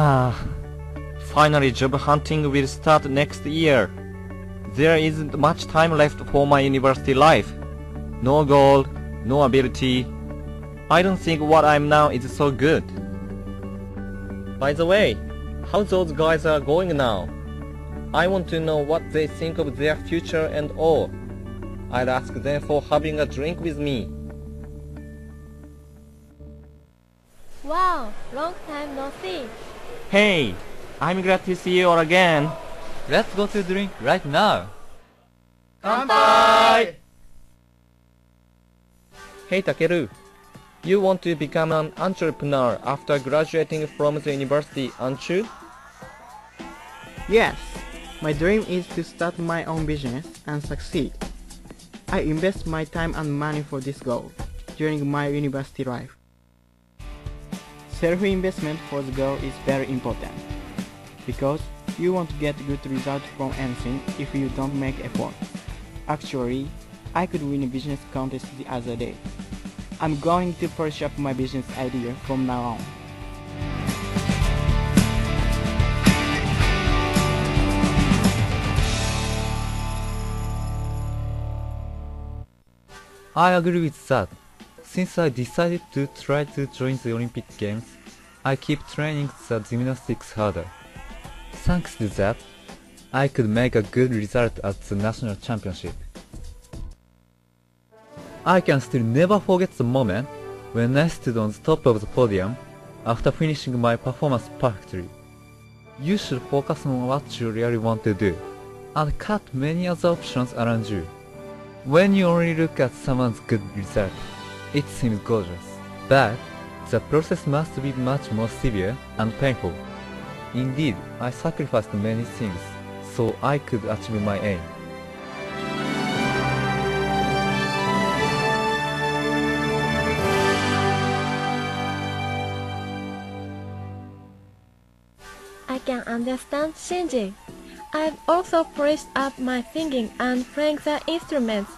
Ah, finally job hunting will start next year. There isn't much time left for my university life. No goal, no ability. I don't think what I'm now is so good. By the way, how those guys are going now? I want to know what they think of their future and all. I'll ask them for having a drink with me. Wow, long time no see. Hey, I'm glad to see you all again. Let's go to drink right now. Hey Takeru, you want to become an entrepreneur after graduating from the university, aren't you? Yes, my dream is to start my own business and succeed. I invest my time and money for this goal during my university life. Self-investment for the goal is very important because you won't get good results from anything if you don't make effort. Actually, I could win a business contest the other day. I'm going to polish up my business idea from now on. I agree with that. Since I decided to try to join the Olympic Games, I keep training the gymnastics harder. Thanks to that, I could make a good result at the national championship. I can still never forget the moment when I stood on the top of the podium after finishing my performance perfectly. You should focus on what you really want to do and cut many other options around you. When you only look at someone's good result, it seems gorgeous. But the process must be much more severe and painful. Indeed, I sacrificed many things so I could achieve my aim. I can understand Shinji. I've also polished up my singing and playing the instruments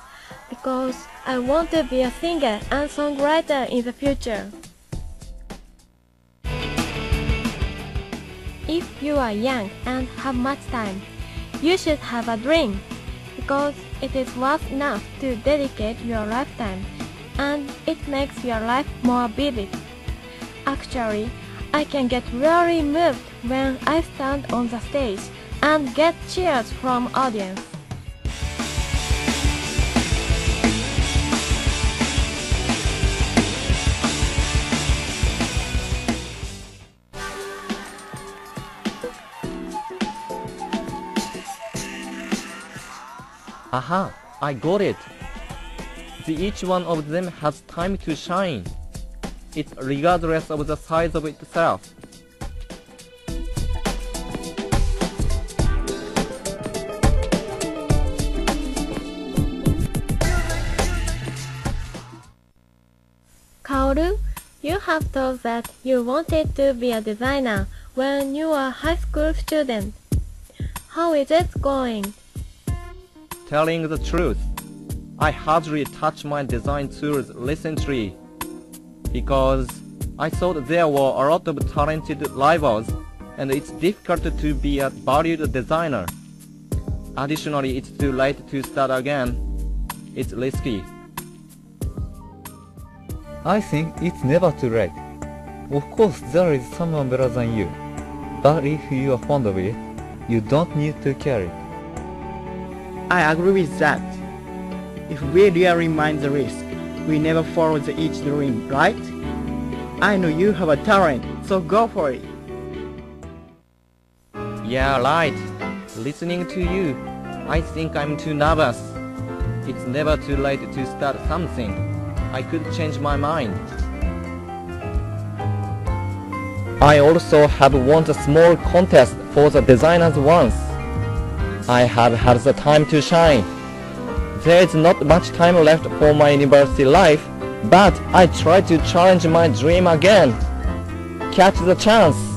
because I want to be a singer and songwriter in the future. If you are young and have much time, you should have a dream because it is worth enough to dedicate your lifetime and it makes your life more vivid. Actually, I can get really moved when I stand on the stage and get cheers from audience. Aha, I got it. The, each one of them has time to shine. It's regardless of the size of itself. Kaoru, you have thought that you wanted to be a designer when you were a high school student. How is it going? Telling the truth, I hardly touch my design tools recently because I thought there were a lot of talented rivals and it's difficult to be a valued designer. Additionally, it's too late to start again. It's risky. I think it's never too late. Of course, there is someone better than you. But if you are fond of it, you don't need to care it. I agree with that. If we really mind the risk, we never follow the each dream, right? I know you have a talent, so go for it. Yeah, right. Listening to you, I think I'm too nervous. It's never too late to start something. I could change my mind. I also have won a small contest for the designers once. I have had the time to shine. There is not much time left for my university life, but I try to challenge my dream again. Catch the chance.